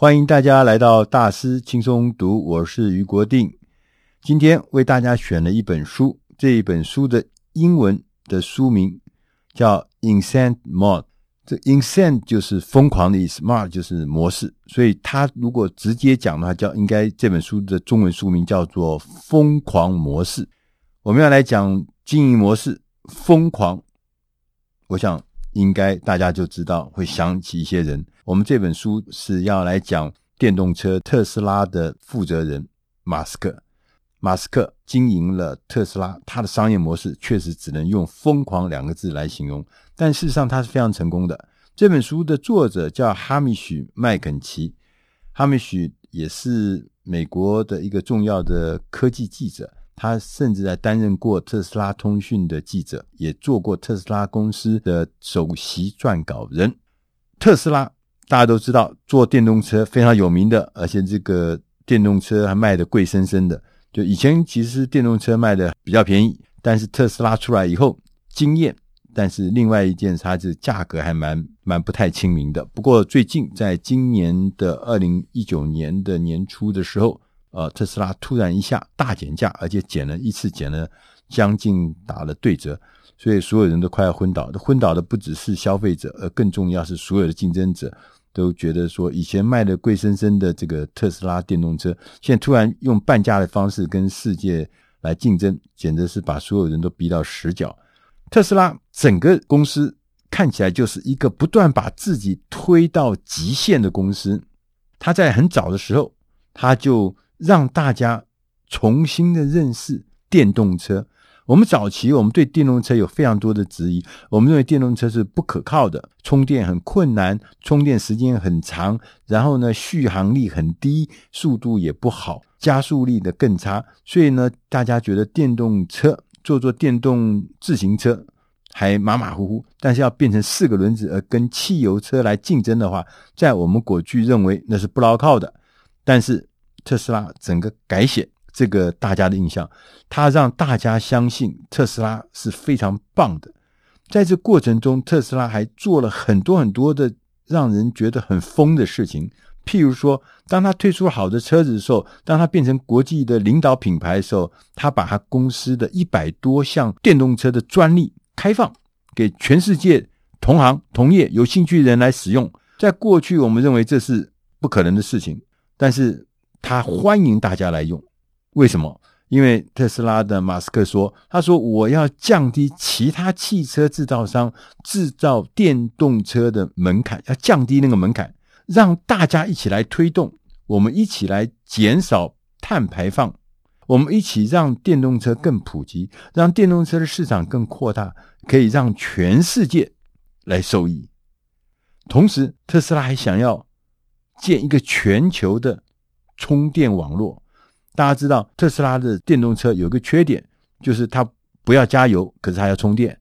欢迎大家来到大师轻松读，我是余国定。今天为大家选了一本书，这一本书的英文的书名叫《Insane Mode》。这 “insane” 就是疯狂的意思，“mode” 就是模式，所以它如果直接讲的话，叫应该这本书的中文书名叫做《疯狂模式》。我们要来讲经营模式，疯狂。我想应该大家就知道会想起一些人。我们这本书是要来讲电动车特斯拉的负责人马斯克。马斯克经营了特斯拉，他的商业模式确实只能用“疯狂”两个字来形容，但事实上他是非常成功的。这本书的作者叫哈米许·麦肯齐，哈米许也是美国的一个重要的科技记者，他甚至还担任过特斯拉通讯的记者，也做过特斯拉公司的首席撰稿人。特斯拉。大家都知道，做电动车非常有名的，而且这个电动车还卖的贵生生的。就以前其实电动车卖的比较便宜，但是特斯拉出来以后惊艳。但是另外一件，它是价格还蛮蛮不太亲民的。不过最近在今年的二零一九年的年初的时候，呃，特斯拉突然一下大减价，而且减了一次，减了将近打了对折。所以所有人都快要昏倒，昏倒的不只是消费者，而更重要是所有的竞争者。都觉得说，以前卖的贵生生的这个特斯拉电动车，现在突然用半价的方式跟世界来竞争，简直是把所有人都逼到死角。特斯拉整个公司看起来就是一个不断把自己推到极限的公司。他在很早的时候，他就让大家重新的认识电动车。我们早期，我们对电动车有非常多的质疑。我们认为电动车是不可靠的，充电很困难，充电时间很长，然后呢，续航力很低，速度也不好，加速力的更差。所以呢，大家觉得电动车做做电动自行车还马马虎虎，但是要变成四个轮子而跟汽油车来竞争的话，在我们过去认为那是不牢靠的。但是特斯拉整个改写。这个大家的印象，他让大家相信特斯拉是非常棒的。在这过程中，特斯拉还做了很多很多的让人觉得很疯的事情。譬如说，当他推出好的车子的时候，当他变成国际的领导品牌的时候，他把他公司的一百多项电动车的专利开放给全世界同行同业有兴趣的人来使用。在过去，我们认为这是不可能的事情，但是他欢迎大家来用。为什么？因为特斯拉的马斯克说：“他说我要降低其他汽车制造商制造电动车的门槛，要降低那个门槛，让大家一起来推动，我们一起来减少碳排放，我们一起让电动车更普及，让电动车的市场更扩大，可以让全世界来受益。同时，特斯拉还想要建一个全球的充电网络。”大家知道特斯拉的电动车有个缺点，就是它不要加油，可是它要充电。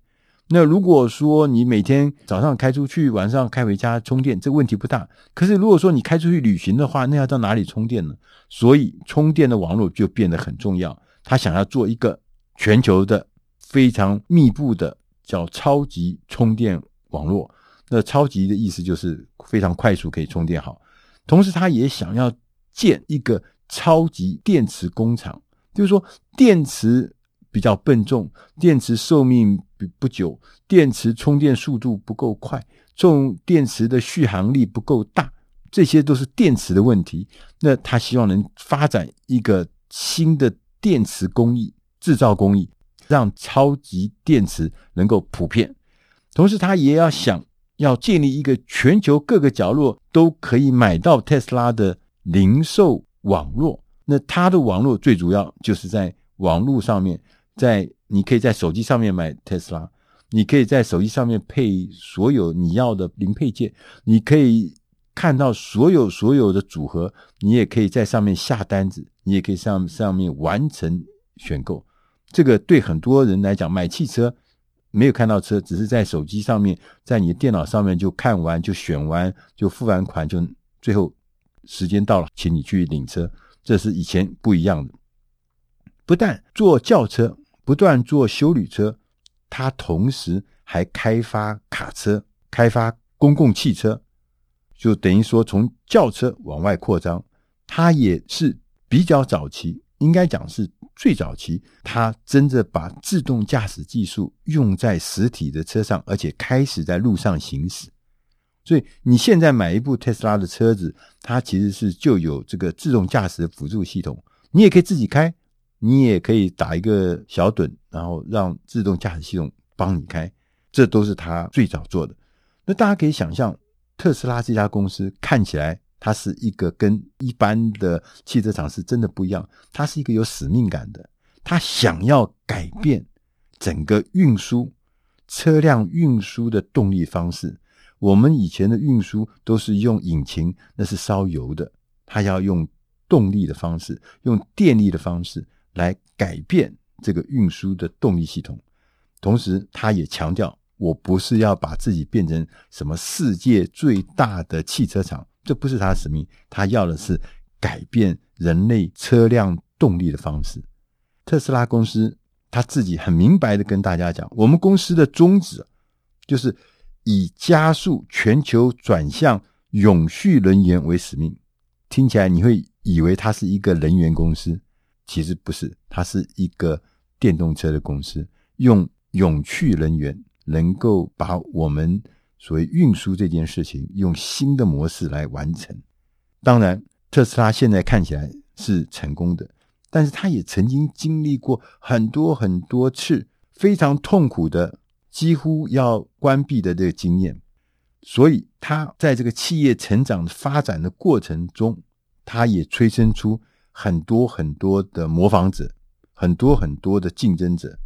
那如果说你每天早上开出去，晚上开回家充电，这问题不大。可是如果说你开出去旅行的话，那要到哪里充电呢？所以充电的网络就变得很重要。他想要做一个全球的非常密布的叫超级充电网络。那超级的意思就是非常快速可以充电好。同时，他也想要建一个。超级电池工厂，就是说电池比较笨重，电池寿命不不久，电池充电速度不够快，重电池的续航力不够大，这些都是电池的问题。那他希望能发展一个新的电池工艺、制造工艺，让超级电池能够普遍。同时，他也要想要建立一个全球各个角落都可以买到特斯拉的零售。网络，那它的网络最主要就是在网络上面，在你可以在手机上面买特斯拉，你可以在手机上面配所有你要的零配件，你可以看到所有所有的组合，你也可以在上面下单子，你也可以上上面完成选购。这个对很多人来讲，买汽车没有看到车，只是在手机上面，在你的电脑上面就看完就选完就付完款就最后。时间到了，请你去领车。这是以前不一样的。不但做轿车，不断做修旅车，他同时还开发卡车、开发公共汽车。就等于说从轿车往外扩张，它也是比较早期，应该讲是最早期，它真的把自动驾驶技术用在实体的车上，而且开始在路上行驶。所以你现在买一部特斯拉的车子，它其实是就有这个自动驾驶的辅助系统，你也可以自己开，你也可以打一个小盹，然后让自动驾驶系统帮你开，这都是它最早做的。那大家可以想象，特斯拉这家公司看起来，它是一个跟一般的汽车厂是真的不一样，它是一个有使命感的，它想要改变整个运输车辆运输的动力方式。我们以前的运输都是用引擎，那是烧油的。它要用动力的方式，用电力的方式来改变这个运输的动力系统。同时，他也强调，我不是要把自己变成什么世界最大的汽车厂，这不是他的使命。他要的是改变人类车辆动力的方式。特斯拉公司他自己很明白的跟大家讲，我们公司的宗旨就是。以加速全球转向永续能源为使命，听起来你会以为它是一个能源公司，其实不是，它是一个电动车的公司，用永续能源能够把我们所谓运输这件事情用新的模式来完成。当然，特斯拉现在看起来是成功的，但是它也曾经经历过很多很多次非常痛苦的。几乎要关闭的这个经验，所以他在这个企业成长发展的过程中，他也催生出很多很多的模仿者，很多很多的竞争者。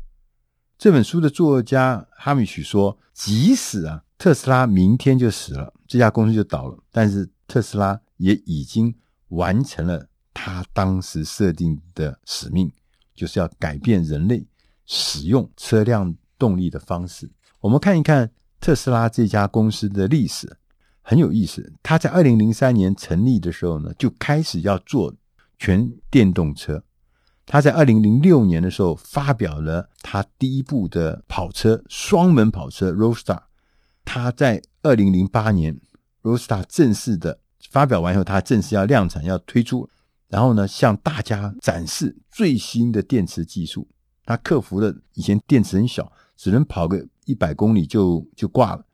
这本书的作家哈米许说：“即使啊，特斯拉明天就死了，这家公司就倒了，但是特斯拉也已经完成了他当时设定的使命，就是要改变人类使用车辆。”动力的方式，我们看一看特斯拉这家公司的历史，很有意思。他在二零零三年成立的时候呢，就开始要做全电动车。他在二零零六年的时候发表了他第一部的跑车——双门跑车 Roadster。他在二零零八年 Roadster 正式的发表完以后，他正式要量产要推出，然后呢，向大家展示最新的电池技术。他克服了以前电池很小。只能跑个一百公里就就挂了，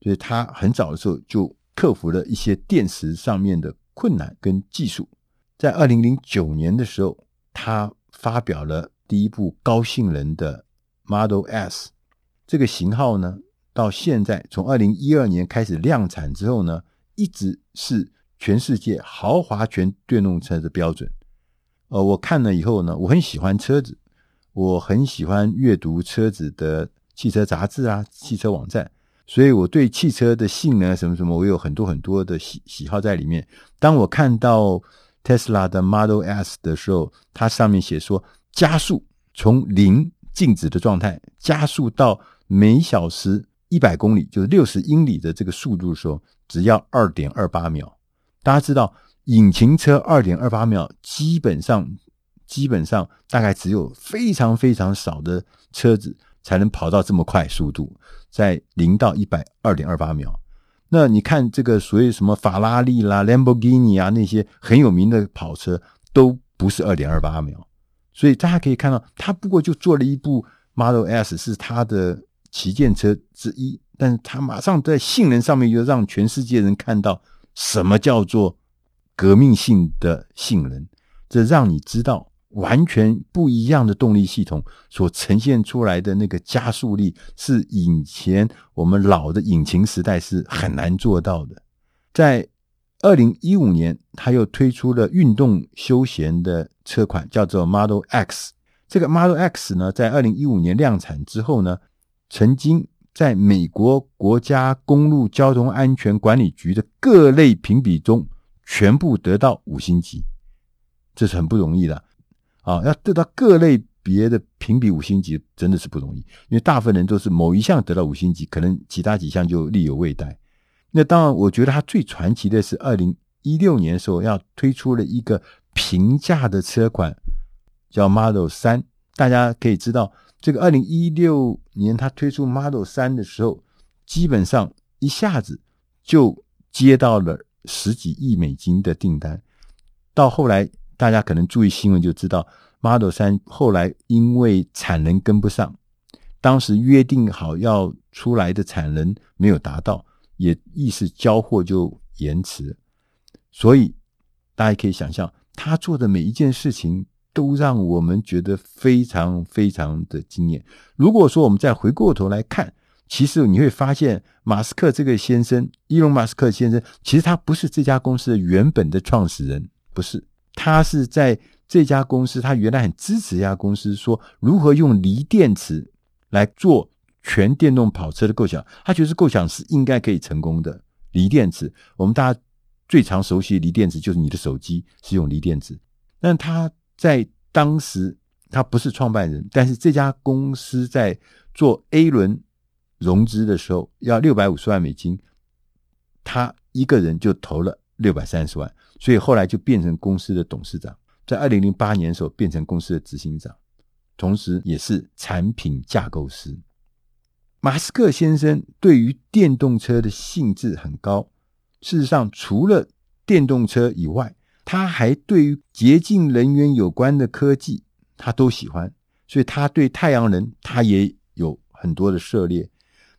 所以他很早的时候就克服了一些电池上面的困难跟技术。在二零零九年的时候，他发表了第一部高性能的 Model S。这个型号呢，到现在从二零一二年开始量产之后呢，一直是全世界豪华全电动车的标准。呃，我看了以后呢，我很喜欢车子。我很喜欢阅读车子的汽车杂志啊，汽车网站，所以我对汽车的性能什么什么，我有很多很多的喜喜好在里面。当我看到 Tesla 的 Model S 的时候，它上面写说，加速从零静止的状态加速到每小时一百公里，就是六十英里的这个速度的时候，只要二点二八秒。大家知道，引擎车二点二八秒基本上。基本上大概只有非常非常少的车子才能跑到这么快速度，在零到一百二点二八秒。那你看这个所谓什么法拉利啦、兰博基尼啊那些很有名的跑车都不是二点二八秒。所以大家可以看到，他不过就做了一部 Model S 是他的旗舰车之一，但是他马上在性能上面又让全世界人看到什么叫做革命性的性能，这让你知道。完全不一样的动力系统所呈现出来的那个加速力，是以前我们老的引擎时代是很难做到的。在二零一五年，他又推出了运动休闲的车款，叫做 Model X。这个 Model X 呢，在二零一五年量产之后呢，曾经在美国国家公路交通安全管理局的各类评比中，全部得到五星级，这是很不容易的。啊，要得到各类别的评比五星级，真的是不容易。因为大部分人都是某一项得到五星级，可能其他几项就力有未逮。那当然，我觉得它最传奇的是二零一六年的时候，要推出了一个平价的车款，叫 Model 3。大家可以知道，这个二零一六年它推出 Model 3的时候，基本上一下子就接到了十几亿美金的订单。到后来，大家可能注意新闻就知道，Model 3后来因为产能跟不上，当时约定好要出来的产能没有达到，也意思交货就延迟。所以大家可以想象，他做的每一件事情都让我们觉得非常非常的惊艳。如果说我们再回过头来看，其实你会发现，马斯克这个先生，伊隆马斯克先生，其实他不是这家公司的原本的创始人。不是，他是在这家公司，他原来很支持这家公司，说如何用锂电池来做全电动跑车的构想，他觉得构想是应该可以成功的。锂电池，我们大家最常熟悉的锂电池就是你的手机是用锂电池，但他在当时他不是创办人，但是这家公司在做 A 轮融资的时候要六百五十万美金，他一个人就投了六百三十万。所以后来就变成公司的董事长，在二零零八年的时候变成公司的执行长，同时也是产品架构师。马斯克先生对于电动车的兴致很高，事实上除了电动车以外，他还对于洁净能源有关的科技他都喜欢，所以他对太阳能他也有很多的涉猎。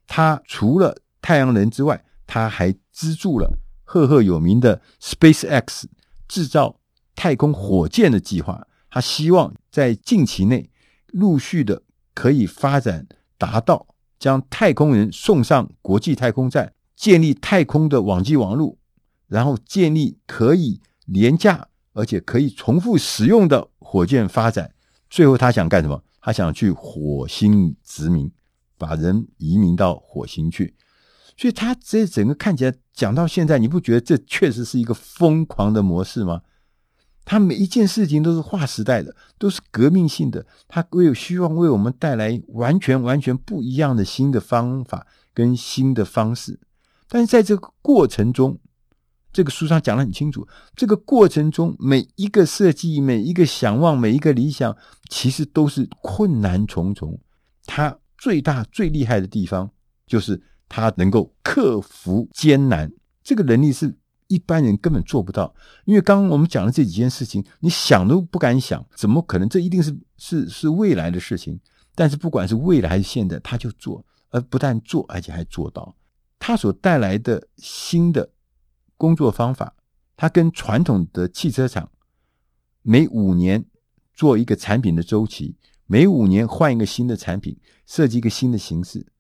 他除了太阳能之外，他还资助了。赫赫有名的 SpaceX 制造太空火箭的计划，他希望在近期内陆续的可以发展，达到将太空人送上国际太空站，建立太空的网际网络，然后建立可以廉价而且可以重复使用的火箭发展。最后，他想干什么？他想去火星殖民，把人移民到火星去。所以，他这整个看起来讲到现在，你不觉得这确实是一个疯狂的模式吗？他每一件事情都是划时代的，都是革命性的。他会有希望为我们带来完全完全不一样的新的方法跟新的方式。但是在这个过程中，这个书上讲得很清楚，这个过程中每一个设计、每一个想望、每一个理想，其实都是困难重重。他最大最厉害的地方就是。他能够克服艰难，这个能力是一般人根本做不到。因为刚刚我们讲的这几件事情，你想都不敢想，怎么可能？这一定是是是未来的事情。但是不管是未来还是现在，他就做，而不但做，而且还做到。他所带来的新的工作方法，他跟传统的汽车厂每五年做一个产品的周期，每五年换一个新的产品，设计一个新的形式。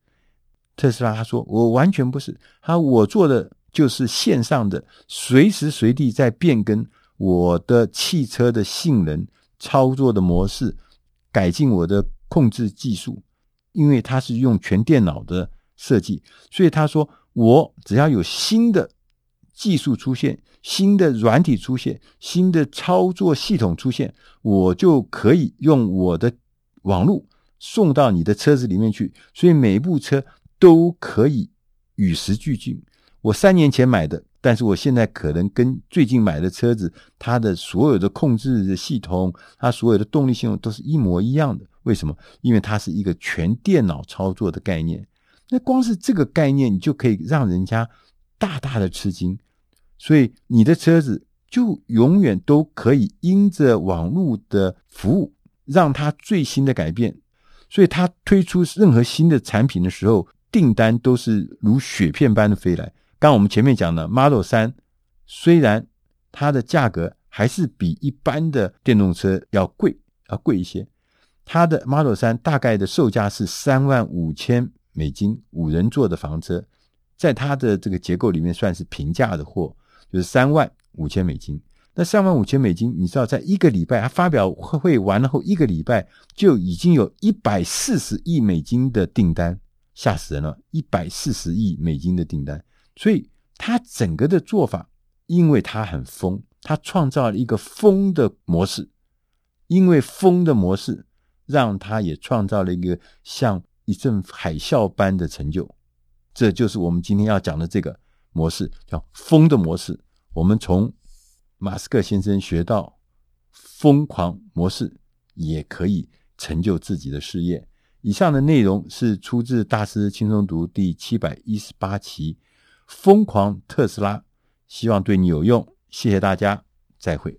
特斯拉他说：“我完全不是，他我做的就是线上的，随时随地在变更我的汽车的性能、操作的模式，改进我的控制技术。因为他是用全电脑的设计，所以他说我只要有新的技术出现、新的软体出现、新的操作系统出现，我就可以用我的网络送到你的车子里面去。所以每一部车。”都可以与时俱进。我三年前买的，但是我现在可能跟最近买的车子，它的所有的控制的系统，它所有的动力系统都是一模一样的。为什么？因为它是一个全电脑操作的概念。那光是这个概念，你就可以让人家大大的吃惊。所以你的车子就永远都可以因着网络的服务，让它最新的改变。所以它推出任何新的产品的时候，订单都是如雪片般的飞来。刚我们前面讲的 Model 3，虽然它的价格还是比一般的电动车要贵，要贵一些。它的 Model 3大概的售价是三万五千美金，五人座的房车，在它的这个结构里面算是平价的货，就是三万五千美金。那三万五千美金，你知道，在一个礼拜，它发表会完了后一个礼拜，就已经有一百四十亿美金的订单。吓死人了！一百四十亿美金的订单，所以他整个的做法，因为他很疯，他创造了一个疯的模式，因为疯的模式，让他也创造了一个像一阵海啸般的成就。这就是我们今天要讲的这个模式，叫疯的模式。我们从马斯克先生学到疯狂模式，也可以成就自己的事业。以上的内容是出自《大师轻松读》第七百一十八期《疯狂特斯拉，希望对你有用。谢谢大家，再会。